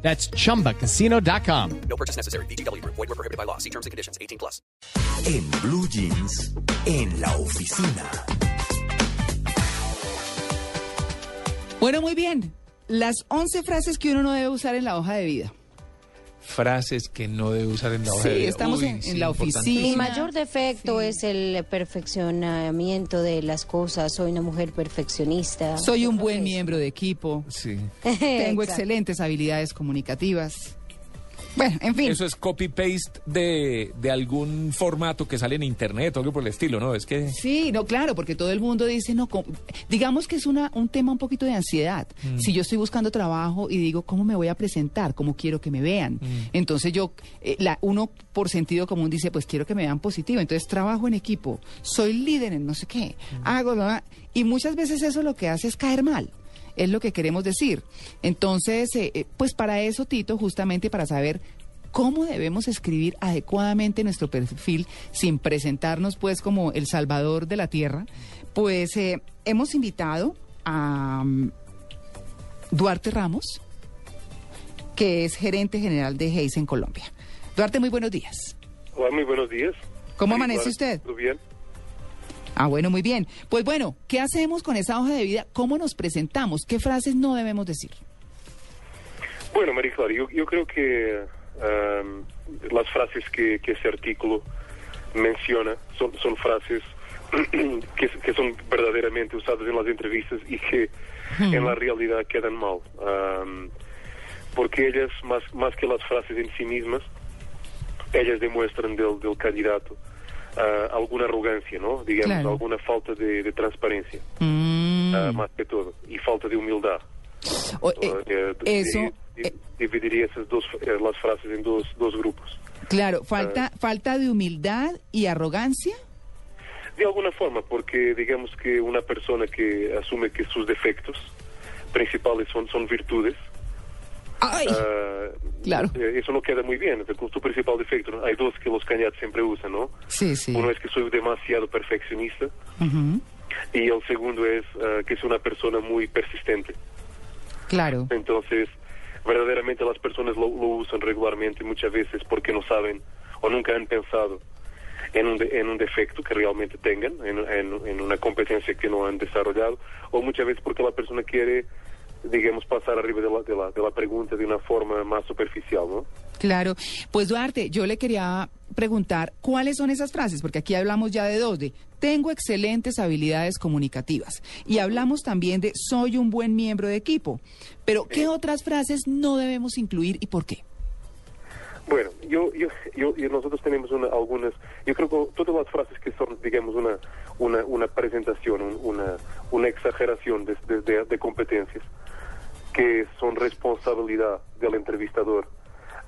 That's chumbacasino.com. No purchase necessary. BGW. Void were prohibited by law. See terms and conditions. 18 plus. En Blue Jeans, en la oficina. Bueno, muy bien. Las 11 frases que uno no debe usar en la hoja de vida. Frases que no debe usar en la hoja Sí, de vida. estamos en- en la oficina. Mi mayor defecto Sí. es el perfeccionamiento de las cosas. Soy una mujer perfeccionista. Soy un buen miembro de equipo. Sí. Tengo excelentes habilidades comunicativas. Bueno, en fin. Eso es copy-paste de, de algún formato que sale en internet o algo por el estilo, ¿no? Es que... Sí, no, claro, porque todo el mundo dice, no, digamos que es una, un tema un poquito de ansiedad. Si yo estoy buscando trabajo y digo, ¿cómo me voy a presentar? ¿Cómo quiero que me vean? Entonces yo, eh, la, uno por sentido común dice, pues quiero que me vean positivo. Entonces trabajo en equipo, soy líder en no sé qué, hago, bla, bla, y muchas veces eso lo que hace es caer mal. Es lo que queremos decir. Entonces, eh, eh, pues para eso, Tito, justamente para saber cómo debemos escribir adecuadamente nuestro perfil sin presentarnos pues como el salvador de la tierra, pues eh, hemos invitado a mm, Duarte Ramos, que es gerente general de Hayes en Colombia. Duarte, muy buenos días. Hola, muy buenos días. ¿Cómo amanece usted? ¿Todo bien? Ah, bueno, muy bien. Pues bueno, ¿qué hacemos con esa hoja de vida? ¿Cómo nos presentamos? ¿Qué frases no debemos decir? Bueno, María Clara, yo, yo creo que am, las frases que, que ese artículo menciona son, son frases que, que son verdaderamente usadas en las entrevistas y que en la realidad quedan mal. Am, porque ellas, más, más que las frases en sí mismas, ellas demuestran del, del candidato ah, alguna arrogancia, ¿no? Digamos, Claro. alguna falta de, de transparencia, Mm. ah, más que todo, y falta de humildad. O- eh, Eh, eso, eh, dividiría esas dos eh, las frases en dos, dos grupos. claro, falta, falta de humildad y arrogancia. De alguna forma, porque digamos que una persona que asume que sus defectos principales son, son virtudes, ¡Ay! ah, Claro. eh, eso no queda muy bien. Con tu principal defecto, hay dos que los candidatos siempre usan, ¿no? sí, sí. Uno es que soy demasiado perfeccionista Ujú, y el segundo es ah, que soy una persona muy persistente. Claro. Entonces, verdaderamente las personas lo, lo usan regularmente muchas veces porque no saben o nunca han pensado en un, de- en un defecto que realmente tengan, en, en- en una competencia que no han desarrollado, o muchas veces porque la persona quiere, digamos, pasar arriba de la, de la, de la pregunta de una forma más superficial, ¿no? Claro. Pues Duarte, yo le quería preguntar cuáles son esas frases, porque aquí hablamos ya de dos, de tengo excelentes habilidades comunicativas y hablamos también de soy un buen miembro de equipo. Pero ¿qué otras frases no debemos incluir y por qué? Bueno, yo, yo, yo, yo- nosotros tenemos una- algunas, yo creo que todas las frases que son, digamos, una, una, una presentación, un- una, una exageración de, de- de- de competencias, que son responsabilidad del entrevistador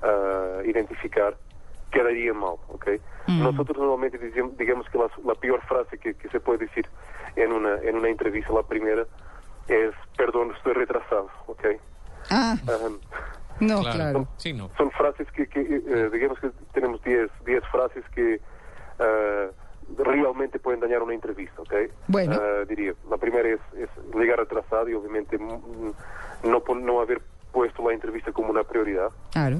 ah, identificar, quedaría mal, ¿ok? Nosotros normalmente dicim- digamos que las- la, peor frase que, que se puede decir en una, en una entrevista, la primera, es, perdón, estoy retrasado, ¿ok? Ah, Ajá. no, claro. Sí, no. son frases que, que, eh, digamos que tenemos 10 10 frases que eh, realmente pueden dañar una entrevista, ¿ok? Bueno. Eh, diría, la primera es, es llegar atrasado y obviamente mm, no, pon- no haber puesto la entrevista como una prioridad. Claro.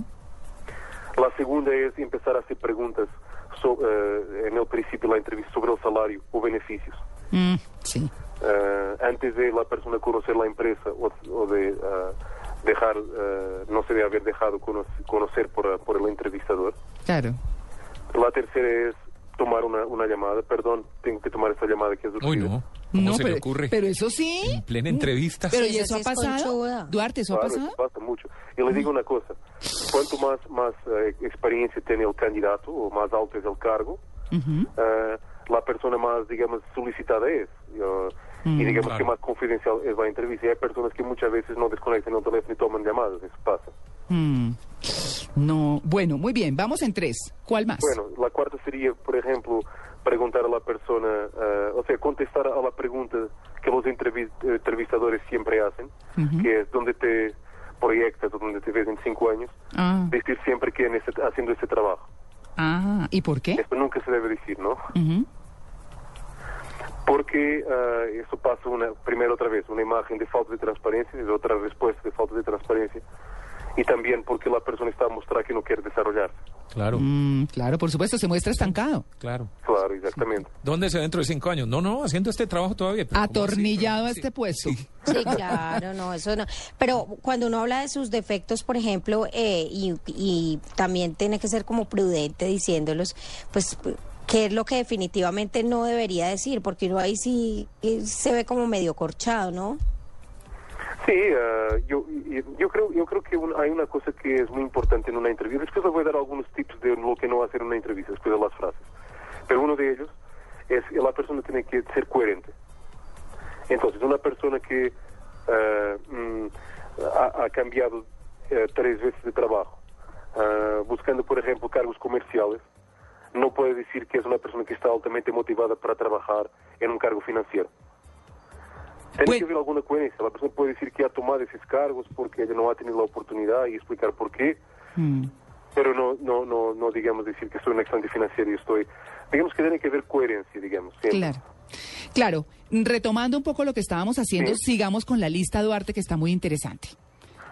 La segunda es empezar a hacer preguntas so- eh, en el principio de la entrevista sobre el salario o beneficios. Mm, sí. Eh, antes de la persona conocer la empresa o, o de eh, dejar, eh, no se debe haber dejado cono- conocer por, por el entrevistador. Claro. La tercera es tomar una, una llamada. Perdón, tengo que tomar esta llamada que es Uy, urgente. no. ¿Cómo no, se pero, le ocurre? pero eso sí. En plena entrevista. Pero Sí, ¿y eso ha es pasado? conchuda. Duarte, ¿eso ha Claro, pasado? eso pasa mucho. Y le digo una cosa, cuanto más, más eh, experiencia tiene el candidato o más alto es el cargo, Ujú. eh, la persona más, digamos, solicitada es. Yo- y digamos claro. que más confidencial es la entrevista. Y hay personas que muchas veces no desconectan el teléfono y toman llamadas, eso pasa. Mm. No, bueno, muy bien, vamos en tres. ¿Cuál más? Bueno, la cuarta sería, por ejemplo, preguntar a la persona, eh, o sea, contestar a la pregunta que los entrevi- eh, entrevistadores siempre hacen, que es dónde te proyectas o dónde te ves en cinco años, Ah, decir siempre que en ese- haciendo ese trabajo. ah, ¿y por qué? Esto nunca se debe decir, ¿no? Ujú. Porque eh, eso pasa una, primero otra vez, una imagen de falta de transparencia y otra respuesta de falta de transparencia. Y también porque la persona está a mostrar que no quiere desarrollarse. Claro, Mm, claro, por supuesto, se muestra estancado. claro. Claro, exactamente. ¿Dónde se dentro de cinco años? No, no, haciendo este trabajo todavía. pero ¿cómo así? Atornillado a Sí. este puesto. Sí, claro, no, eso no. Pero cuando uno habla de sus defectos, por ejemplo, eh, y, y también tiene que ser como prudente diciéndolos, pues, ¿qué es lo que definitivamente no debería decir? Porque uno ahí sí eh, se ve como medio corchado, ¿no? Sí, eh, yo, yo creo, yo creo que un- hay una cosa que es muy importante en una entrevista. Después les voy a dar algunos tips de lo que no hacer en una entrevista, después de las frases. Pero uno de ellos es que la persona tiene que ser coherente. Entonces, una persona que eh, mm, ha, cambiado eh, tres veces de trabajo, eh, buscando, por ejemplo, cargos comerciales, no puede decir que es una persona que está altamente motivada para trabajar en un cargo financiero. Tiene Bueno. que haber alguna coherencia. La persona puede decir que ha tomado esos cargos porque ella no ha tenido la oportunidad y explicar por qué, Mm. pero no, no, no, no digamos decir que soy un excelente financiero y estoy. Digamos que tiene que haber coherencia, digamos. siempre. Claro. Claro, retomando un poco lo que estábamos haciendo, Sí. sigamos con la lista Duarte que está muy interesante.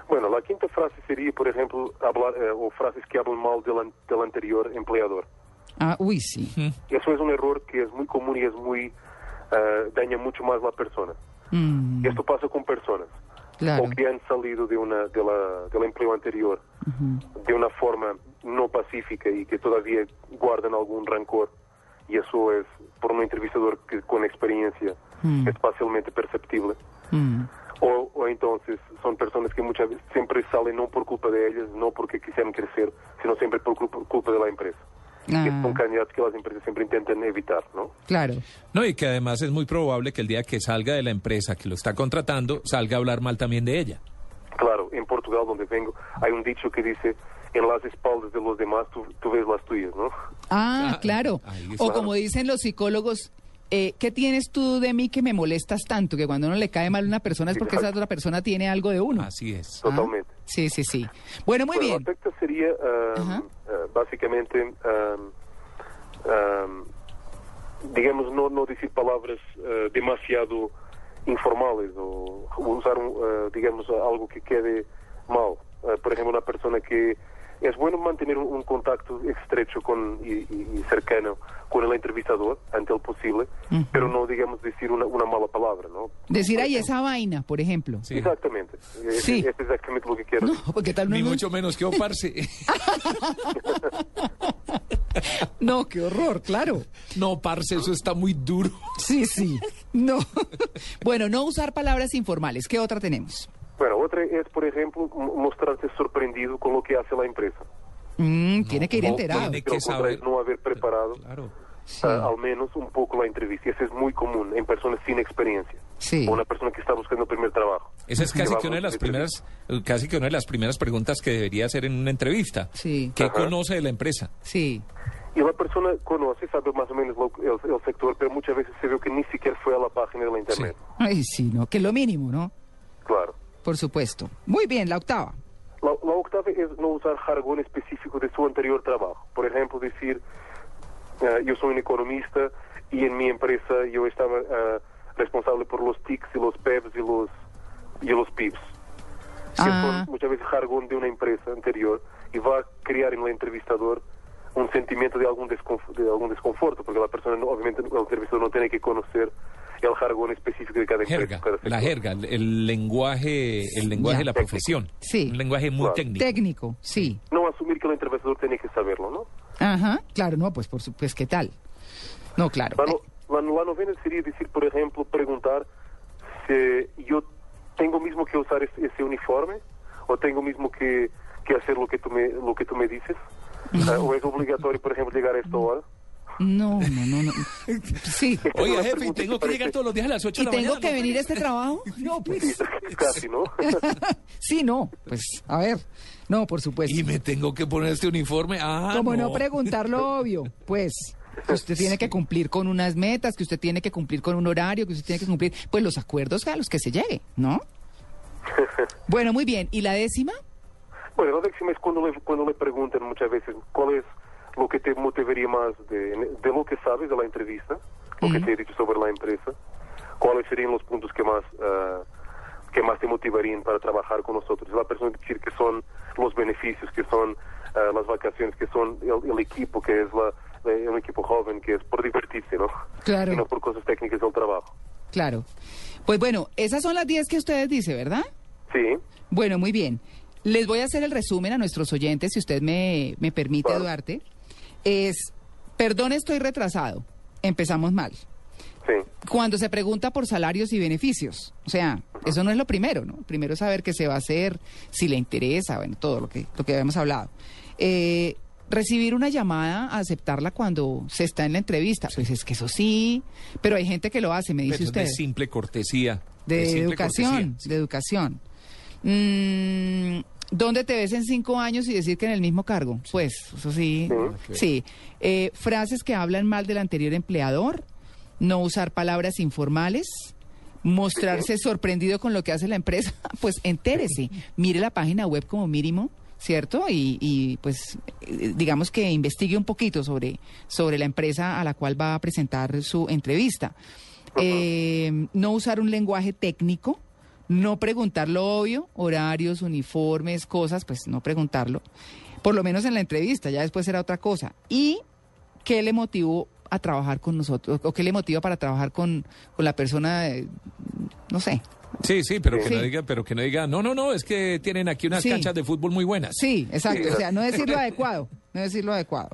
Bueno, la quinta frase sería, por ejemplo, hablar eh, o frases que hablan mal del, del anterior empleador. Ah, uy, sí. Eso es un error que es muy común y es muy eh, daña mucho más la persona. Mm, Esto pasa con personas claro. o que han salido de una de la, del empleo anterior de una forma no pacífica y que todavía guardan algún rancor. Y eso es, por un entrevistador que con experiencia, Mm. es fácilmente perceptible. Mm, O, o entonces son personas que muchas veces siempre salen no por culpa de ellas, no porque quisieran crecer, sino siempre por culpa, culpa de la empresa. Ah. son candidatos que las empresas siempre intentan evitar, ¿no? claro. No, y que además es muy probable que el día que salga de la empresa que lo está contratando, salga a hablar mal también de ella. Claro, en Portugal, donde vengo, hay un dicho que dice, en las espaldas de los demás tú, tú ves las tuyas, ¿no? Ah, Ah, claro. O como dicen los psicólogos, eh, ¿qué tienes tú de mí que me molestas tanto? Que cuando uno le cae mal a una persona es porque esa Exacto. otra persona tiene algo de uno. Así es. Ah, Totalmente. Sí, sí, sí. Bueno, muy Bueno, bien. La sexta sería, um, uh, básicamente, um, um, digamos, no, no decir palabras uh, demasiado informales o usar, uh, digamos, algo que quede mal. Uh, por ejemplo, una persona que es bueno mantener un, un contacto estrecho con, y, y- cercano con el entrevistador, ante el posible, pero no, digamos, decir una, una mala palabra, ¿no? Decir ahí esa vaina, por ejemplo. Sí. Exactamente. Es, Sí. es exactamente lo que quiero No, porque tal Ni no- mucho menos que oparse. No, qué horror, claro. no, parce, eso está muy duro. Sí, sí. No. Bueno, no usar palabras informales. ¿Qué otra tenemos? Bueno, otra es, por ejemplo, mostrarse sorprendido con lo que hace la empresa. Mm, tiene que ir no, enterado. tiene que saber. no haber preparado Claro. Sí, ah, al menos un poco la entrevista. Y eso es muy común en personas sin experiencia. sí. O una persona que está buscando el primer trabajo. Esa es casi que una de las primeras, casi que una de las primeras preguntas que debería hacer en una entrevista. Sí. ¿Qué Ajá. conoce de la empresa? Sí. Y la persona conoce, sabe más o menos lo- el, el sector, pero muchas veces se ve que ni siquiera fue a la página de la internet. Ay, sí, no, que es lo mínimo, ¿no? Claro. Por supuesto. Muy bien, la octava. La, la octava es no usar jargón específico de su anterior trabajo. Por ejemplo, decir, ah, yo soy un economista y en mi empresa yo estaba ah, responsable por los TICs y los PEPs y los, y los PIBs. Que Ah. son muchas veces jargón de una empresa anterior y va a crear en el entrevistador un sentimiento de algún, desconf- de algún desconforto, porque la persona, no- obviamente, el entrevistador no tiene que conocer el jargón específico de cada empresa. Jerga, cada la jerga, el- el lenguaje, el lenguaje de la profesión. Sí. Un lenguaje muy Claro. técnico. Técnico, sí. No asumir que el entrevistador tiene que saberlo, ¿no? Ajá, claro, no, pues, por su- pues, ¿qué tal? No, claro. La, no- la, la novena sería decir, por ejemplo, preguntar si yo tengo mismo que usar ese, ese uniforme o tengo mismo que, que hacer lo que tú me, lo que tú me dices. O es obligatorio, por ejemplo, llegar a esta hora. No, no, no, no. Sí. Oiga, jefe, tengo que que llegar todos los días a las 8 ¿Y de la tengo mañana. que ¿no? venir a este trabajo? No, pues. Casi, ¿no? Sí, no. Pues, a ver. No, por supuesto. Y me tengo que poner este uniforme. Ah, Como no no. preguntar lo obvio, pues que usted tiene que cumplir con unas metas, que usted tiene que cumplir con un horario, que usted tiene que cumplir, pues los acuerdos a los que se llegue, ¿no? Bueno, muy bien. ¿Y la décima? Bueno, la décima es cuando le, cuando le preguntan muchas veces cuál es lo que te motivaría más de, de lo que sabes de la entrevista, lo que te he dicho sobre la empresa, cuáles serían los puntos que más ah, que más te motivarían para trabajar con nosotros. La persona decir que son los beneficios, que son ah, las vacaciones, que son el, el equipo, que es la, un equipo joven, que es por divertirse, ¿no? Claro. Y no por cosas técnicas del trabajo. Claro. Pues bueno, esas son las 10 que ustedes dicen, ¿verdad? Sí, Bueno, muy bien. Les voy a hacer el resumen a nuestros oyentes, si usted me, me permite. Duarte. Es, perdón, estoy retrasado. Empezamos mal. sí. Cuando se pregunta por salarios y beneficios, o sea, eso no es lo primero, ¿no? Primero es saber qué se va a hacer, si le interesa, bueno, todo lo que, lo que habíamos hablado. Eh, recibir una llamada, aceptarla cuando se está en la entrevista, pues es que eso sí, pero hay gente que lo hace, me Pero dice es usted. de simple cortesía. De, simple educación, cortesía, sí. de educación. Mm, ¿Dónde te ves en cinco años y decir que en el mismo cargo? Pues, eso sí. Sí. Eh, frases que hablan mal del anterior empleador, no usar palabras informales, mostrarse sorprendido con lo que hace la empresa, pues entérese, mire la página web como mínimo. ¿Cierto? Y, y, pues eh, digamos que investigue un poquito sobre, sobre la empresa a la cual va a presentar su entrevista. Eh, no usar un lenguaje técnico, no preguntar lo obvio, horarios, uniformes, cosas, pues no preguntarlo. Por lo menos en la entrevista, ya después será otra cosa. ¿Y qué le motivó a trabajar con nosotros? ¿O qué le motiva para trabajar con, con la persona, no sé? Sí, sí, pero que Sí. no diga, pero que no diga, no, no, no, es que tienen aquí unas Sí. canchas de fútbol muy buenas. Sí, exacto. O sea, no decir lo adecuado, no decir lo adecuado.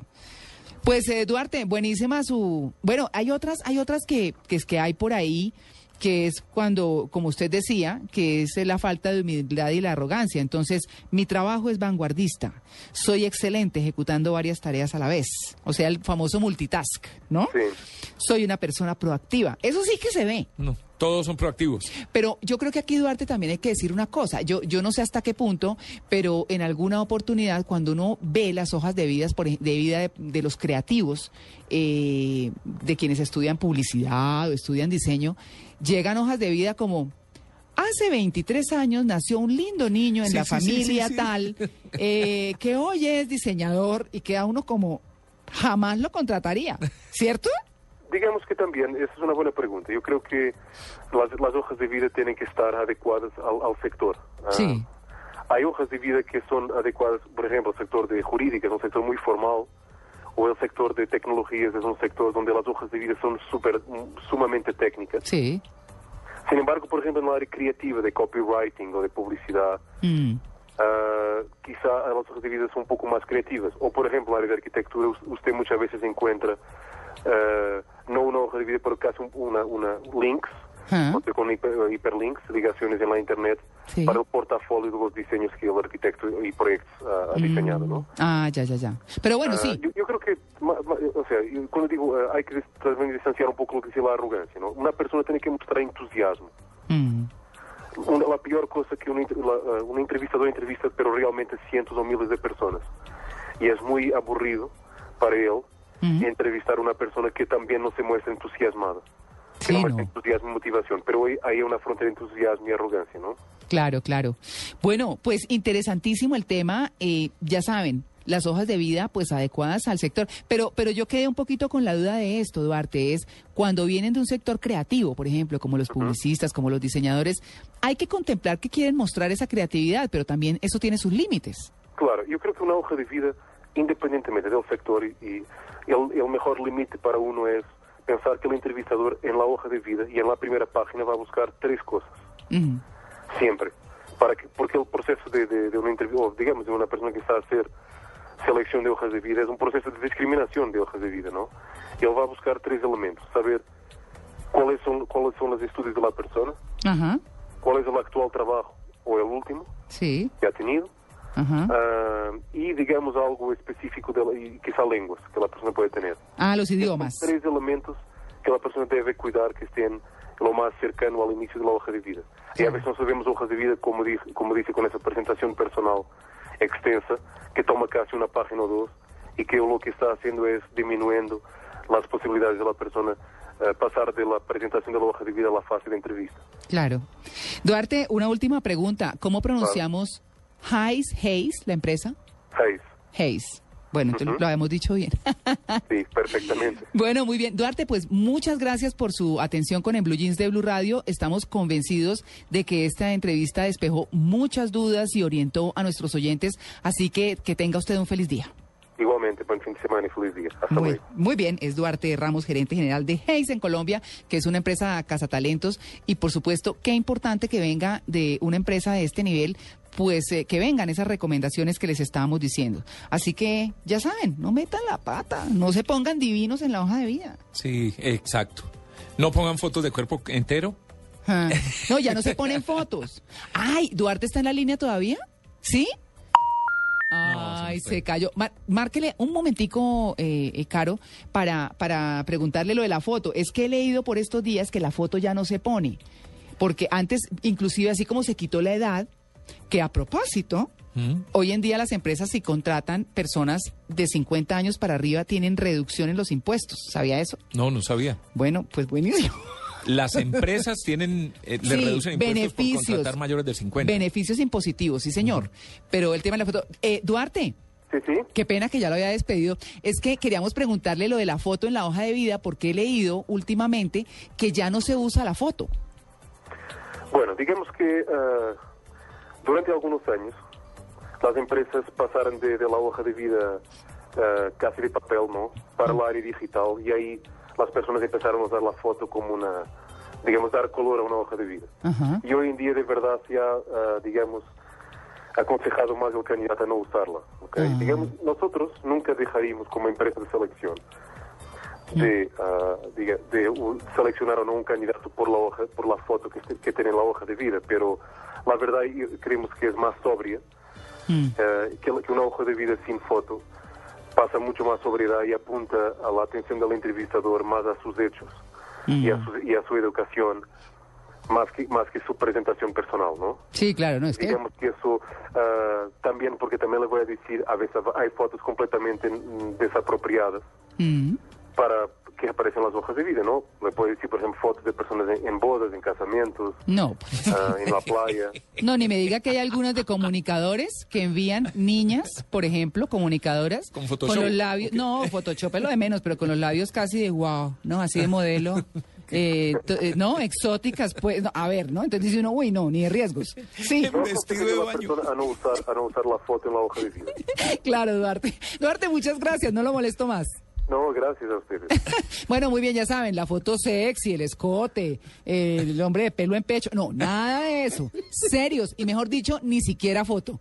Pues eh, Duarte, buenísima su. Bueno, hay otras, hay otras que, que es que hay por ahí que es cuando, como usted decía, que es la falta de humildad y la arrogancia. Entonces, mi trabajo es vanguardista. Soy excelente ejecutando varias tareas a la vez. O sea, el famoso multitask, ¿no? Sí. Soy una persona proactiva. Eso sí que se ve. No, todos son proactivos. Pero yo creo que aquí, Duarte, también hay que decir una cosa. Yo, yo no sé hasta qué punto, pero en alguna oportunidad, cuando uno ve las hojas de, vidas, por de vida de, de los creativos, eh, de quienes estudian publicidad o estudian diseño, llegan hojas de vida como... Hace 23 años nació un lindo niño en Sí, la sí, familia sí, tal, eh, que hoy es diseñador y queda uno como jamás lo contrataría, ¿cierto? Digamos que también, esa es una buena pregunta. Yo creo que las, las hojas de vida tienen que estar adecuadas al, al sector. Ah, Sí. hay hojas de vida que son adecuadas, por ejemplo, el sector de jurídica es un sector muy formal, o el sector de tecnologías es un sector donde las hojas de vida son super, sumamente técnicas. Sí. Sin embargo, por ejemplo, en la área creativa de copywriting o de publicidad, Mm. Ah, quizá las hojas de vida son un poco más creativas. O, por ejemplo, en el área de arquitectura, us- usted muchas veces encuentra ah, no una hoja de vida, pero casi un- una, una links, Ah. hiper- hiperlinks, ligaciones en la Internet, Sí. para el portafolio de los diseños que el arquitecto y proyectos ah, ha diseñado, ¿no? Ah, ya, ya, ya. Pero bueno, Ah, sí. yo, yo creo que, ma- ma- o sea, yo cuando digo ah, hay que también distanciar un poco lo que es la arrogancia, ¿no? Una persona tiene que mostrar entusiasmo. Mm. Una, la peor cosa que un, la- uh, un entrevistador entrevista, pero realmente cientos o miles de personas. Y es muy aburrido para él entrevistar a una persona que también no se muestra entusiasmada. Que Sí, no muestra no. entusiasmo y motivación. Pero hoy hay una frontera de entusiasmo y arrogancia, ¿no? Claro, claro. Bueno, pues interesantísimo el tema. eh, ya saben, las hojas de vida, pues adecuadas al sector. Pero, pero yo quedé un poquito con la duda de esto, Duarte, es cuando vienen de un sector creativo, por ejemplo, como los publicistas, como los diseñadores, hay que contemplar que quieren mostrar esa creatividad, pero también eso tiene sus límites. Claro, yo creo que una hoja de vida, independientemente del sector, y, el, el mejor límite para uno es pensar que el entrevistador en la hoja de vida y en la primera página va a buscar tres cosas. Ujú. siempre para que porque el proceso de, de, de una entrevista o digamos de una persona que está a hacer selección de hojas de vida es un proceso de discriminación de hojas de vida no y él va a buscar tres elementos saber cuáles son cuáles son los estudios de la persona Ajá, cuál es el actual trabajo o el último sí. que ha tenido Ajá. ah, y digamos algo específico de y quizá lenguas que la persona puede tener. Ah, los idiomas. Tres elementos que la persona debe cuidar que estén lo más cercano al inicio de la hoja de vida. Y a veces no sabemos hojas de vida, como dice, como dice con esa presentación personal extensa, que toma casi una página o dos, y que lo que está haciendo es disminuyendo las posibilidades de la persona eh, pasar de la presentación de la hoja de vida a la fase de entrevista. Claro. Duarte, una última pregunta. ¿Cómo pronunciamos Hayes, Hayes, la empresa? Seis. Hayes. Bueno, entonces lo habíamos dicho bien. Sí, perfectamente. Bueno, muy bien. Duarte, pues muchas gracias por su atención con el Blue Jeans de Blue Radio. Estamos convencidos de que esta entrevista despejó muchas dudas y orientó a nuestros oyentes. Así que que tenga usted un feliz día. Igualmente, buen fin de semana y feliz día. Hasta Muy, luego. muy bien, es Duarte Ramos, gerente general de Hayes en Colombia, que es una empresa cazatalentos y por supuesto, qué importante que venga de una empresa de este nivel, pues eh, que vengan esas recomendaciones que les estábamos diciendo. Así que ya saben, no metan la pata, no se pongan divinos en la hoja de vida. Sí, exacto. No pongan fotos de cuerpo entero. Ah, No, ya no se ponen fotos. Ay, Duarte está en la línea todavía, ¿sí? Ay, se cayó. Mar- márquele un momentico, eh, eh, Caro, para, para preguntarle lo de la foto. Es que he leído por estos días que la foto ya no se pone. Porque antes, inclusive así como se quitó la edad, que a propósito, ¿Mm? hoy en día las empresas si contratan personas de 50 años para arriba tienen reducción en los impuestos. ¿Sabía eso? No, no sabía. Bueno, pues buenísimo. Las empresas tienen, eh, le Sí, reducen impuestos beneficios. por contratar mayores de 50. Beneficios impositivos, sí señor. Pero el tema de la foto... Eh, Duarte. Sí, sí. Qué pena que ya lo había despedido. Es que queríamos preguntarle lo de la foto en la hoja de vida porque he leído últimamente que ya no se usa la foto. Bueno, digamos que ah, durante algunos años las empresas pasaron de, de la hoja de vida ah, casi de papel, ¿no? Para el área digital y ahí las personas empezaron a usar la foto como una, digamos, dar color a una hoja de vida. Ajá. Y hoy en día de verdad se ha, ah, digamos, aconsejado más el candidato a no usarla. ¿ok? Ah. Digamos, nosotros nunca dejaríamos como empresa de selección de, ah, de u- seleccionar o no un candidato por la hoja, por la foto que, que tiene en la hoja de vida, pero la verdad creemos que es más sobria Mm. eh, que, que una hoja de vida sin foto pasa mucho más sobriedad y apunta a la atención del entrevistador más a sus hechos a su, y a su educación más que, más que su presentación personal, ¿no? Sí, claro, no es que... Digamos que eso ah, también, porque también le voy a decir, a veces hay fotos completamente mm, desapropiadas Mm. Para que aparecen en las hojas de vida, ¿no? Le puedo decir, por ejemplo, fotos de personas en, en bodas, en casamientos, No, pues, ah, en la playa. no, ni me diga que hay algunos de comunicadores que envían niñas, por ejemplo, comunicadoras, Con Photoshop, los labios, no, Photoshop es lo de menos, pero con los labios casi de wow, no, así de modelo, eh, eh, no, exóticas, pues, no, a ver, ¿no? Entonces dice uno, uy, no, ni de riesgos. Sí, No de baño. persona a no, usar, a no usar la foto en la hoja de vida. claro, Duarte. Duarte, muchas gracias, no lo molesto más. No, gracias a ustedes. Bueno, muy bien, ya saben, la foto sexy, el escote, el hombre de pelo en pecho. No, nada de eso. Serios y mejor dicho, ni siquiera foto.